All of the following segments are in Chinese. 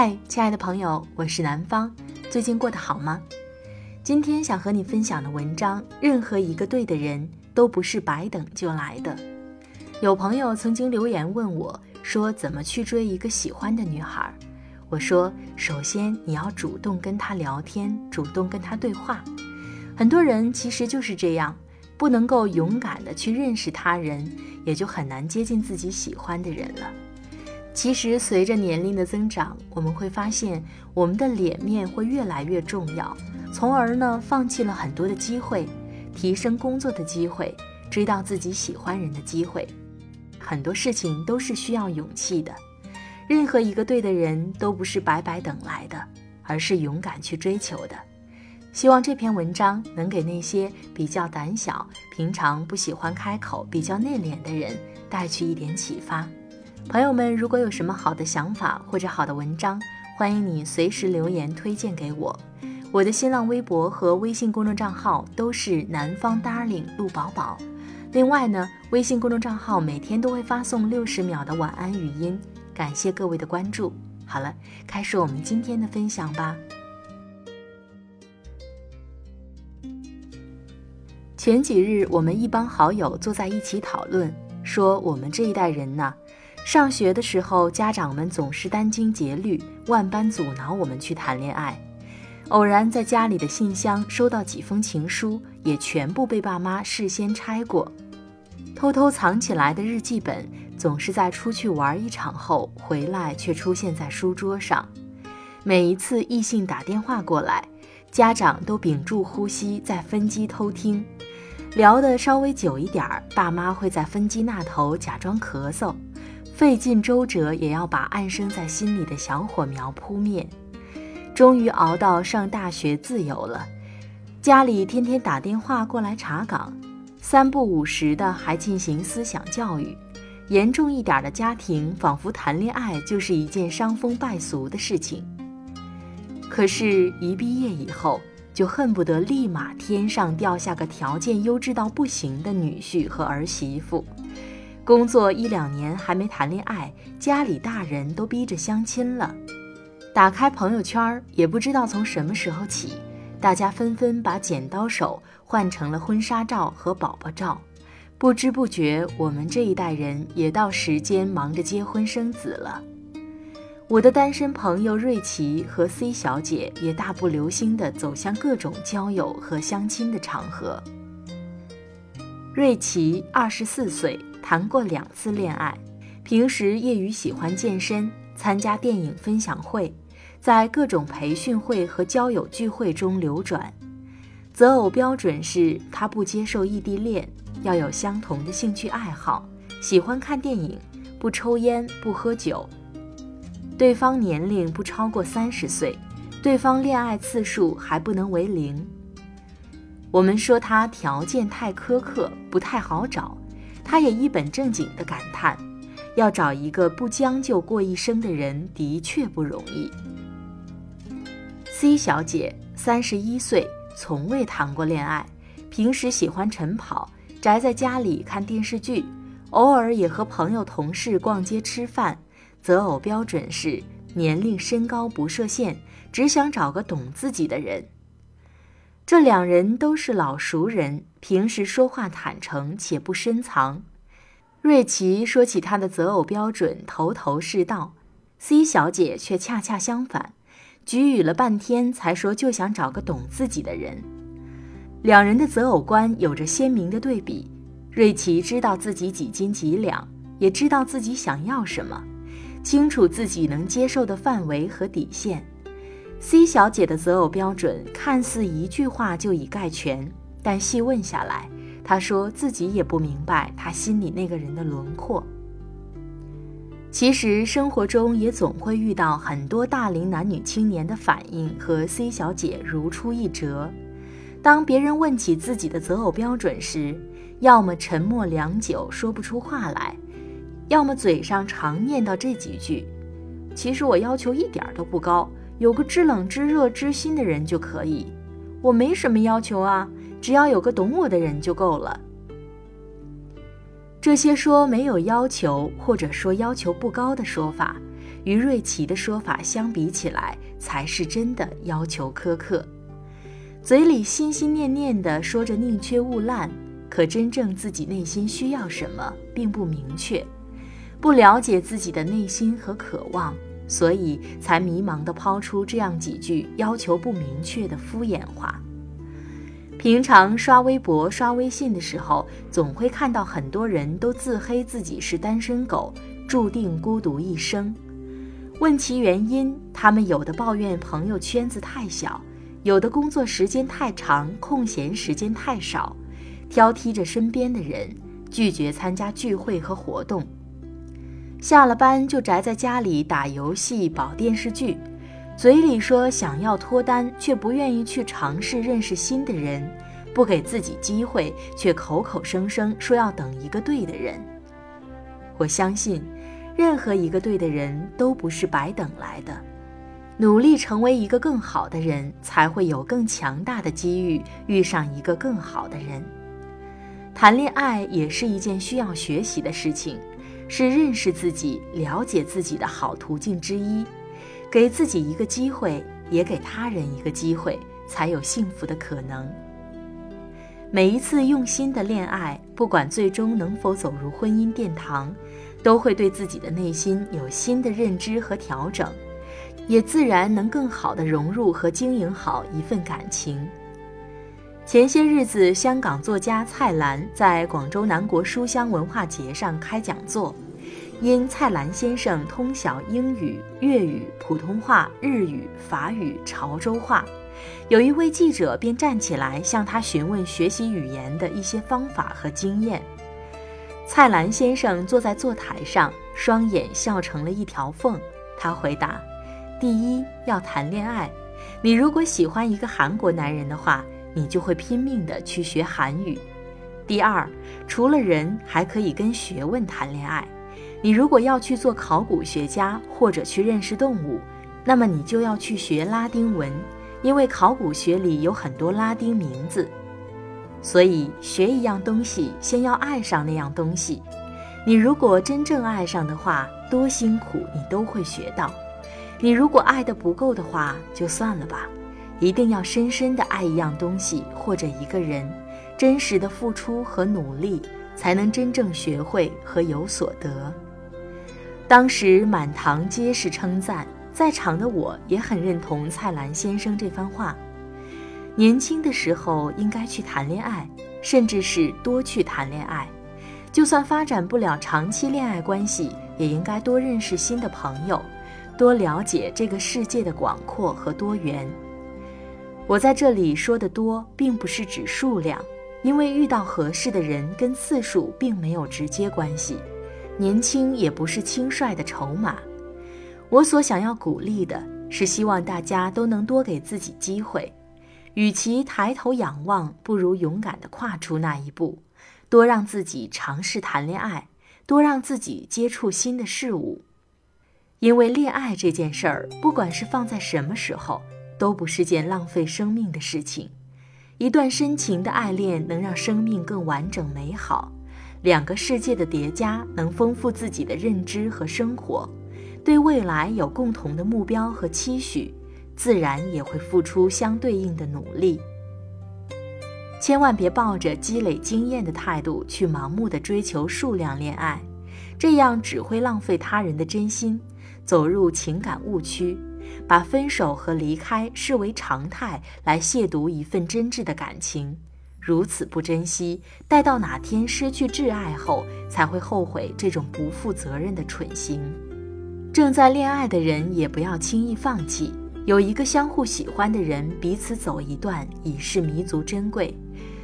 嗨，亲爱的朋友，我是南方，最近过得好吗？今天想和你分享的文章，任何一个对的人都不是白等就来的。有朋友曾经留言问我，说怎么去追一个喜欢的女孩？我说，首先你要主动跟她聊天，主动跟她对话。很多人其实就是这样，不能够勇敢的去认识他人，也就很难接近自己喜欢的人了。其实，随着年龄的增长，我们会发现我们的脸面会越来越重要，从而呢，放弃了很多的机会，提升工作的机会，追到自己喜欢人的机会。很多事情都是需要勇气的，任何一个对的人都不是白白等来的，而是勇敢去追求的。希望这篇文章能给那些比较胆小、平常不喜欢开口、比较内敛的人带去一点启发。朋友们，如果有什么好的想法或者好的文章，欢迎你随时留言推荐给我。我的新浪微博和微信公众账号都是南方 darling 陆宝宝。另外呢，微信公众账号每天都会发送六十秒的晚安语音，感谢各位的关注。好了，开始我们今天的分享吧。前几日，我们一帮好友坐在一起讨论，说我们这一代人呢。上学的时候，家长们总是殚精竭虑，万般阻挠我们去谈恋爱。偶然在家里的信箱收到几封情书，也全部被爸妈事先拆过。偷偷藏起来的日记本，总是在出去玩一场后回来，却出现在书桌上。每一次异性打电话过来，家长都屏住呼吸，在分机偷听。聊得稍微久一点儿，爸妈会在分机那头假装咳嗽。费尽周折也要把暗生在心里的小火苗扑灭。终于熬到上大学自由了，家里天天打电话过来查岗，三不五时的还进行思想教育。严重一点的家庭，仿佛谈恋爱就是一件伤风败俗的事情。可是，一毕业以后，就恨不得立马天上掉下个条件优质到不行的女婿和儿媳妇。工作一两年还没谈恋爱，家里大人都逼着相亲了。打开朋友圈，也不知道从什么时候起，大家纷纷把剪刀手换成了婚纱照和宝宝照。不知不觉，我们这一代人也到时间忙着结婚生子了。我的单身朋友瑞奇和 C 小姐也大步流星地走向各种交友和相亲的场合。瑞奇二十四岁。谈过两次恋爱，平时业余喜欢健身，参加电影分享会，在各种培训会和交友聚会中流转。择偶标准是他不接受异地恋，要有相同的兴趣爱好，喜欢看电影，不抽烟不喝酒，对方年龄不超过三十岁，对方恋爱次数还不能为零。我们说他条件太苛刻，不太好找。他也一本正经地感叹：“要找一个不将就过一生的人，的确不容易。”C 小姐三十一岁，从未谈过恋爱，平时喜欢晨跑，宅在家里看电视剧，偶尔也和朋友同事逛街吃饭。择偶标准是年龄、身高不设限，只想找个懂自己的人。这两人都是老熟人，平时说话坦诚且不深藏。瑞奇说起他的择偶标准，头头是道；C 小姐却恰恰相反，局语了半天才说就想找个懂自己的人。两人的择偶观有着鲜明的对比。瑞奇知道自己几斤几两，也知道自己想要什么，清楚自己能接受的范围和底线。C 小姐的择偶标准看似一句话就已概全，但细问下来，他说自己也不明白他心里那个人的轮廓。其实生活中也总会遇到很多大龄男女青年的反应和 C 小姐如出一辙。当别人问起自己的择偶标准时，要么沉默良久说不出话来，要么嘴上常念叨这几句：“其实我要求一点都不高。”有个知冷知热知心的人就可以，我没什么要求啊，只要有个懂我的人就够了。这些说没有要求或者说要求不高的说法，与瑞奇的说法相比起来，才是真的要求苛刻。嘴里心心念念的说着宁缺毋滥，可真正自己内心需要什么并不明确，不了解自己的内心和渴望。所以才迷茫的抛出这样几句要求不明确的敷衍话。平常刷微博、刷微信的时候，总会看到很多人都自黑自己是单身狗，注定孤独一生。问其原因，他们有的抱怨朋友圈子太小，有的工作时间太长，空闲时间太少，挑剔着身边的人，拒绝参加聚会和活动。下了班就宅在家里打游戏、保电视剧，嘴里说想要脱单，却不愿意去尝试认识新的人，不给自己机会，却口口声声说要等一个对的人。我相信，任何一个对的人都不是白等来的，努力成为一个更好的人，才会有更强大的机遇遇上一个更好的人。谈恋爱也是一件需要学习的事情。是认识自己、了解自己的好途径之一，给自己一个机会，也给他人一个机会，才有幸福的可能。每一次用心的恋爱，不管最终能否走入婚姻殿堂，都会对自己的内心有新的认知和调整，也自然能更好的融入和经营好一份感情。前些日子，香港作家蔡澜在广州南国书香文化节上开讲座，因蔡澜先生通晓英语、粤语、普通话、日语、法语、潮州话，有一位记者便站起来向他询问学习语言的一些方法和经验。蔡澜先生坐在坐台上，双眼笑成了一条缝。他回答：“第一，要谈恋爱。你如果喜欢一个韩国男人的话。”你就会拼命的去学韩语。第二，除了人，还可以跟学问谈恋爱。你如果要去做考古学家或者去认识动物，那么你就要去学拉丁文，因为考古学里有很多拉丁名字。所以学一样东西，先要爱上那样东西。你如果真正爱上的话，多辛苦你都会学到。你如果爱的不够的话，就算了吧。一定要深深的爱一样东西或者一个人，真实的付出和努力，才能真正学会和有所得。当时满堂皆是称赞，在场的我也很认同蔡澜先生这番话。年轻的时候应该去谈恋爱，甚至是多去谈恋爱。就算发展不了长期恋爱关系，也应该多认识新的朋友，多了解这个世界的广阔和多元。我在这里说的多，并不是指数量，因为遇到合适的人跟次数并没有直接关系。年轻也不是轻率的筹码。我所想要鼓励的是，希望大家都能多给自己机会。与其抬头仰望，不如勇敢地跨出那一步，多让自己尝试谈恋爱，多让自己接触新的事物。因为恋爱这件事儿，不管是放在什么时候。都不是件浪费生命的事情。一段深情的爱恋能让生命更完整美好，两个世界的叠加能丰富自己的认知和生活。对未来有共同的目标和期许，自然也会付出相对应的努力。千万别抱着积累经验的态度去盲目的追求数量恋爱，这样只会浪费他人的真心，走入情感误区，把分手和离开视为常态来亵渎一份真挚的感情。如此不珍惜，待到哪天失去挚爱后，才会后悔这种不负责任的蠢行。正在恋爱的人也不要轻易放弃，有一个相互喜欢的人，彼此走一段已是弥足珍贵。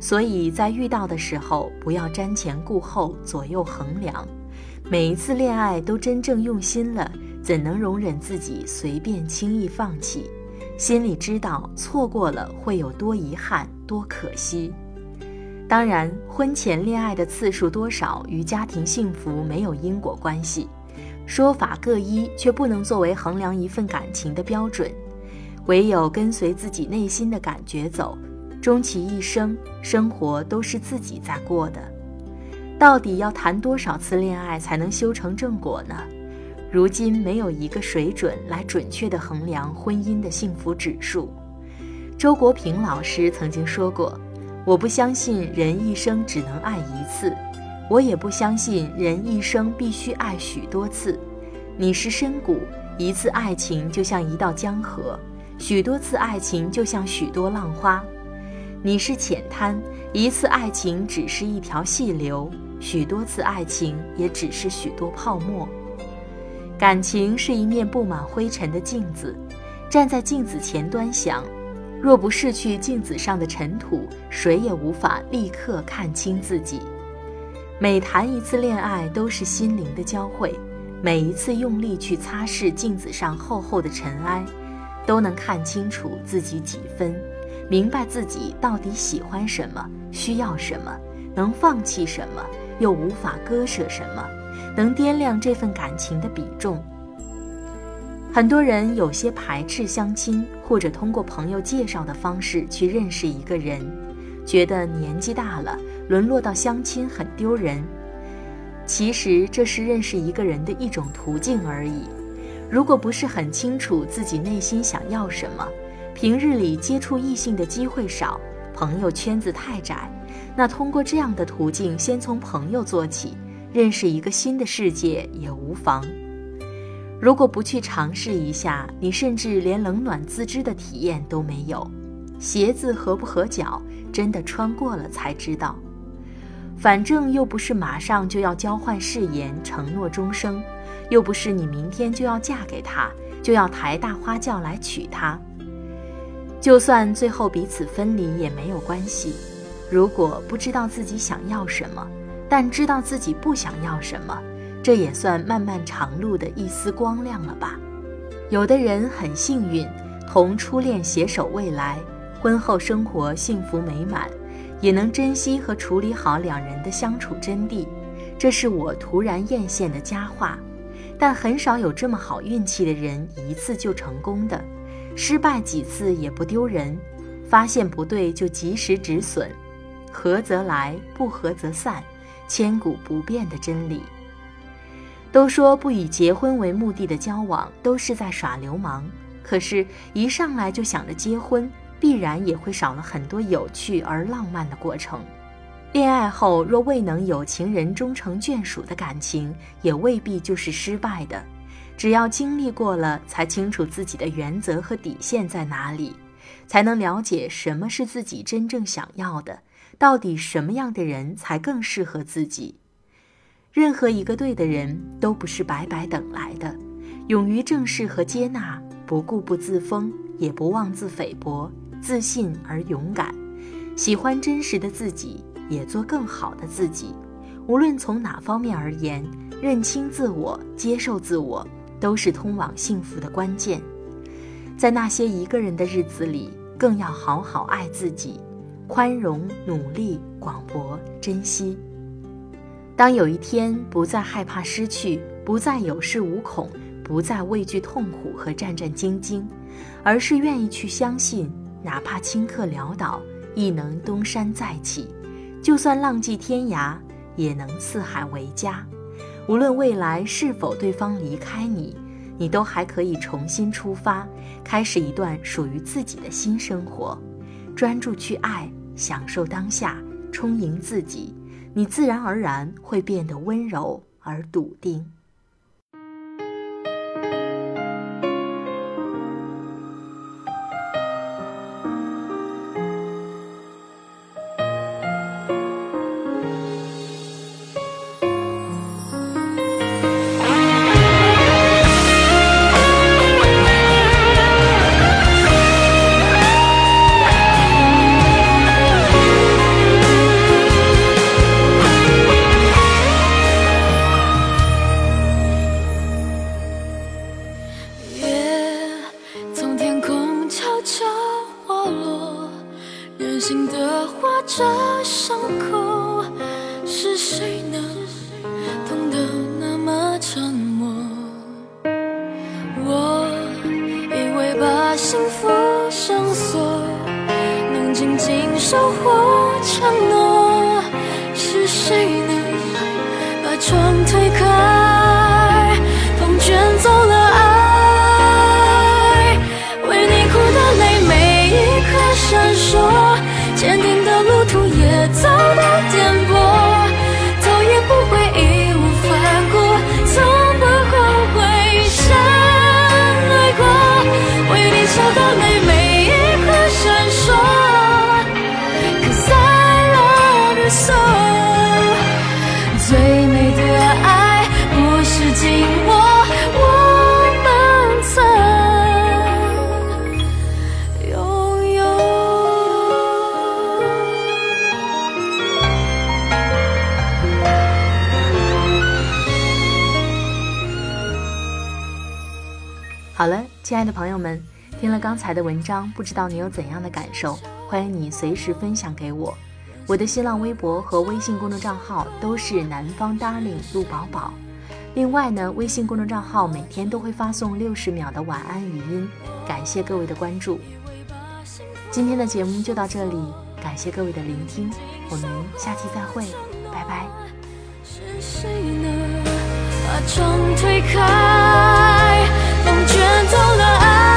所以在遇到的时候，不要瞻前顾后、左右衡量。每一次恋爱都真正用心了，怎能容忍自己随便轻易放弃？心里知道错过了会有多遗憾、多可惜。当然，婚前恋爱的次数多少与家庭幸福没有因果关系，说法各一，却不能作为衡量一份感情的标准。唯有跟随自己内心的感觉走。终其一生，生活都是自己在过的。到底要谈多少次恋爱才能修成正果呢？如今没有一个水准来准确地衡量婚姻的幸福指数。周国平老师曾经说过：“我不相信人一生只能爱一次，我也不相信人一生必须爱许多次。你是深谷，一次爱情就像一道江河，许多次爱情就像许多浪花。”你是浅滩，一次爱情只是一条细流，许多次爱情也只是许多泡沫。感情是一面布满灰尘的镜子，站在镜子前端详，若不拭去镜子上的尘土，谁也无法立刻看清自己。每谈一次恋爱，都是心灵的交汇，每一次用力去擦拭镜子上厚厚的尘埃，都能看清楚自己几分。明白自己到底喜欢什么，需要什么，能放弃什么，又无法割舍什么，能掂量这份感情的比重。很多人有些排斥相亲，或者通过朋友介绍的方式去认识一个人，觉得年纪大了，沦落到相亲很丢人。其实这是认识一个人的一种途径而已。如果不是很清楚自己内心想要什么，平日里接触异性的机会少，朋友圈子太窄，那通过这样的途径，先从朋友做起，认识一个新的世界也无妨。如果不去尝试一下，你甚至连冷暖自知的体验都没有。鞋子合不合脚，真的穿过了才知道。反正又不是马上就要交换誓言，承诺终生，又不是你明天就要嫁给他，就要抬大花轿来娶她。就算最后彼此分离也没有关系。如果不知道自己想要什么，但知道自己不想要什么，这也算漫漫长路的一丝光亮了吧？有的人很幸运，同初恋携手未来，婚后生活幸福美满，也能珍惜和处理好两人的相处真谛。这是我突然艳羡的佳话。但很少有这么好运气的人一次就成功的。失败几次也不丢人，发现不对就及时止损，合则来，不合则散，千古不变的真理。都说不以结婚为目的的交往都是在耍流氓，可是，一上来就想着结婚，必然也会少了很多有趣而浪漫的过程。恋爱后若未能有情人终成眷属的感情，也未必就是失败的。只要经历过了，才清楚自己的原则和底线在哪里，才能了解什么是自己真正想要的，到底什么样的人才更适合自己。任何一个对的人都不是白白等来的，勇于正视和接纳，不固步自封，也不妄自菲薄，自信而勇敢，喜欢真实的自己，也做更好的自己。无论从哪方面而言，认清自我，接受自我。都是通往幸福的关键，在那些一个人的日子里，更要好好爱自己，宽容、努力、广博、珍惜。当有一天不再害怕失去，不再有恃无恐，不再畏惧痛苦和战战兢兢，而是愿意去相信，哪怕顷刻潦倒，亦能东山再起；就算浪迹天涯，也能四海为家。无论未来是否对方离开你，你都还可以重新出发，开始一段属于自己的新生活。专注去爱，享受当下，充盈自己，你自然而然会变得温柔而笃定。收获承诺，是谁能把窗推开？亲爱的朋友们，听了刚才的文章，不知道你有怎样的感受？欢迎你随时分享给我。我的新浪微博和微信公众账号都是南方 darling 陆宝宝。另外呢，微信公众账号每天都会发送六十秒的晚安语音，感谢各位的关注。今天的节目就到这里，感谢各位的聆听，我们下期再会，拜拜。是谁呢？把窗推开。卷走了爱，